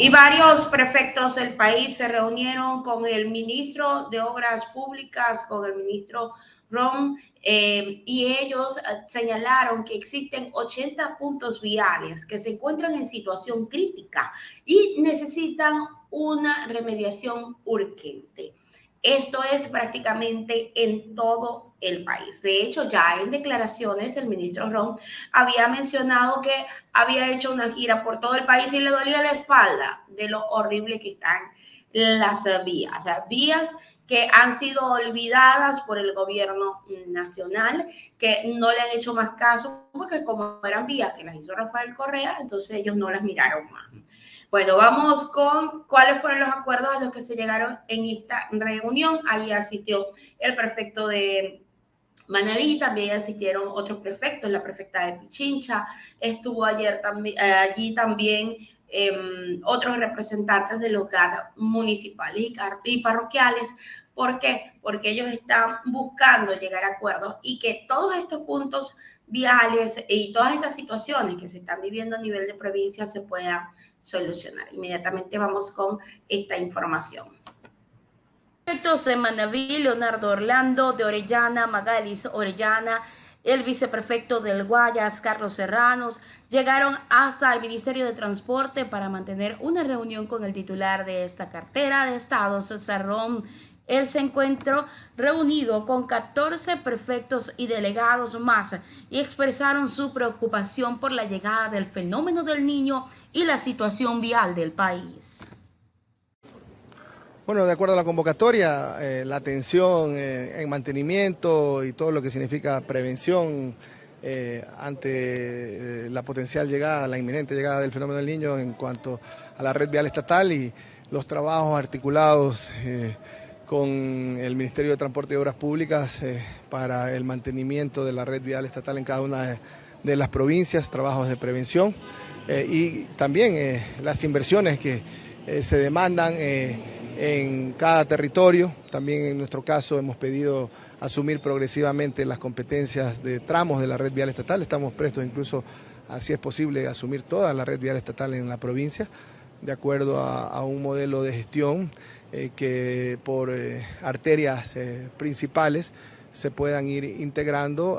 Y varios prefectos del país se reunieron con el ministro de Obras Públicas, con el ministro Ron, eh, y ellos eh, señalaron que existen 80 puntos viales que se encuentran en situación crítica y necesitan una remediación urgente. Esto es prácticamente en todo el país. De hecho, ya en declaraciones el ministro Ron había mencionado que había hecho una gira por todo el país y le dolía la espalda de lo horrible que están las vías. O vías que han sido olvidadas por el gobierno nacional, que no le han hecho más caso, porque como eran vías que las hizo Rafael Correa, entonces ellos no las miraron más. Bueno, vamos con cuáles fueron los acuerdos a los que se llegaron en esta reunión. Ahí asistió el prefecto de Manaví, también asistieron otros prefectos, la prefecta de Pichincha, estuvo ayer también, eh, allí también em, otros representantes de los GAD municipales y, y parroquiales. ¿Por qué? Porque ellos están buscando llegar a acuerdos y que todos estos puntos viales y todas estas situaciones que se están viviendo a nivel de provincia se puedan solucionar. Inmediatamente vamos con esta información. Prefectos de Manaví, Leonardo Orlando, de Orellana, Magalis Orellana, el viceprefecto del Guayas, Carlos Serranos, llegaron hasta el Ministerio de Transporte para mantener una reunión con el titular de esta cartera de Estado, César Ron él se encuentró reunido con 14 prefectos y delegados más y expresaron su preocupación por la llegada del fenómeno del niño y la situación vial del país. Bueno, de acuerdo a la convocatoria, eh, la atención eh, en mantenimiento y todo lo que significa prevención eh, ante la potencial llegada, la inminente llegada del fenómeno del niño en cuanto a la red vial estatal y los trabajos articulados con el Ministerio de Transporte y Obras Públicas eh, para el mantenimiento de la red vial estatal en cada una de, las provincias, trabajos de prevención eh, y también eh, las inversiones que se demandan en cada territorio. También en nuestro caso hemos pedido asumir progresivamente las competencias de tramos de la red vial estatal. Estamos prestos incluso, así es posible, asumir toda la red vial estatal en la provincia de acuerdo a un modelo de gestión eh, que por eh, arterias eh, principales se puedan ir integrando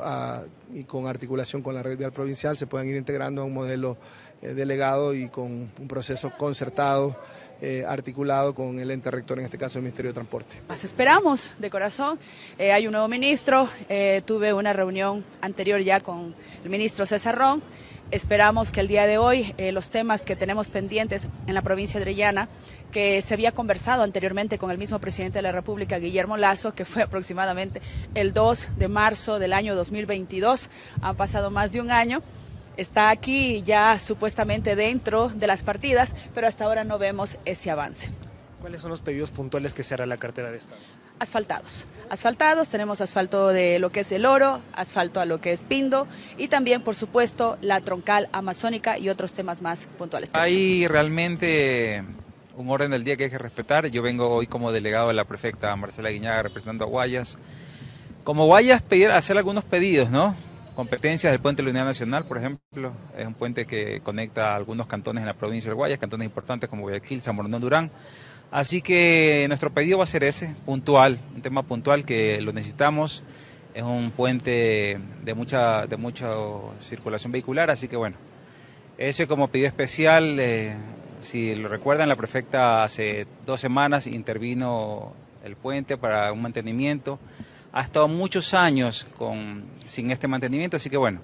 y con articulación con la red vial provincial se puedan ir integrando a un modelo delegado y con un proceso concertado articulado con el ente rector, en este caso el Ministerio de Transporte. Más esperamos de corazón. hay un nuevo ministro. tuve una reunión anterior ya con el ministro César Ron. Esperamos que el día de hoy los temas que tenemos pendientes en la provincia de Orellana que se había conversado anteriormente con el mismo presidente de la República, Guillermo Lazo, que fue aproximadamente el 2 de marzo del año 2022. Han pasado más de un año. Está aquí ya supuestamente dentro de las partidas, pero hasta ahora no vemos ese avance. ¿Cuáles son los pedidos puntuales que se hará la cartera de Estado? Asfaltados. Asfaltados, tenemos asfalto de lo que es el oro, asfalto a lo que es Pindo y también, por supuesto, la troncal amazónica y otros temas más puntuales. Hay realmente un orden del día que hay que respetar. Yo vengo hoy como delegado de la prefecta Marcela Guiñaga representando a Guayas. Como Guayas, pedir, hacer algunos pedidos, ¿no? Competencias del puente de la Unidad Nacional, por ejemplo, es un puente que conecta a algunos cantones en la provincia de Guayas, cantones importantes como Guayaquil, San Bernardo, Durán. Así que nuestro pedido va a ser ese, puntual, un tema puntual que lo necesitamos. Es un puente de mucha, de mucha circulación vehicular, así que bueno, ese como pedido especial, eh, si lo recuerdan, la prefecta hace dos semanas intervino el puente para un mantenimiento. Ha estado muchos años con, sin este mantenimiento, así que bueno,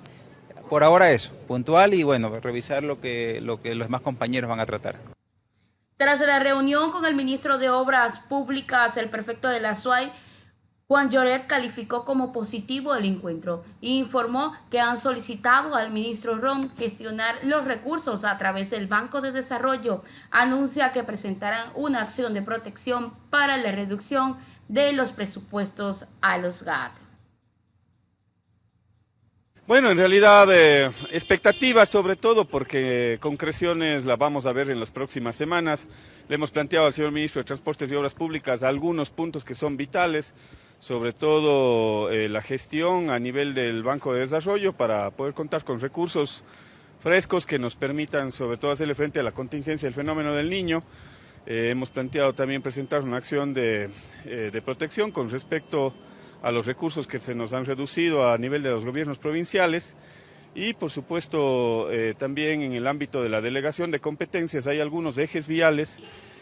por ahora eso, puntual y bueno, revisar lo que, lo que los demás compañeros van a tratar. Tras la reunión con el ministro de Obras Públicas, el prefecto de la SUAY, Juan Lloret calificó como positivo el encuentro e informó que han solicitado al ministro Ron gestionar los recursos a través del Banco de Desarrollo. Anuncia que presentarán una acción de protección para la reducción de los presupuestos a los GAT. Bueno, en realidad eh, expectativas sobre todo porque concreciones la vamos a ver en las próximas semanas. Le hemos planteado al señor ministro de Transportes y Obras Públicas algunos puntos que son vitales sobre todo eh, la gestión a nivel del Banco de Desarrollo para poder contar con recursos frescos que nos permitan sobre todo hacerle frente a la contingencia del fenómeno del niño. Eh, hemos planteado también presentar una acción de, eh, protección con respecto a los recursos que se nos han reducido a nivel de los gobiernos provinciales y por supuesto eh, también en el ámbito de la delegación de competencias hay algunos ejes viales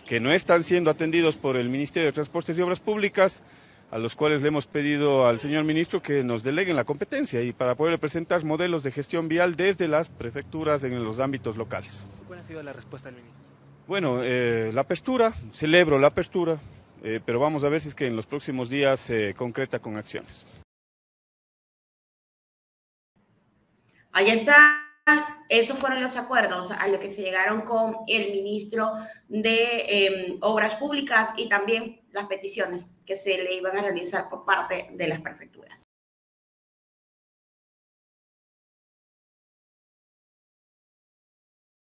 que no están siendo atendidos por el Ministerio de Transportes y Obras Públicas, a los cuales le hemos pedido al señor ministro que nos deleguen la competencia y para poder presentar modelos de gestión vial desde las prefecturas en los ámbitos locales. ¿Cuál ha sido la respuesta del ministro? Bueno, eh, la apertura, celebro la apertura, eh, pero vamos a ver si es que en los próximos días se concreta con acciones. Ahí está esos fueron los acuerdos a los que se llegaron con el ministro de em, Obras Públicas y también las peticiones que se le iban a realizar por parte de las prefecturas.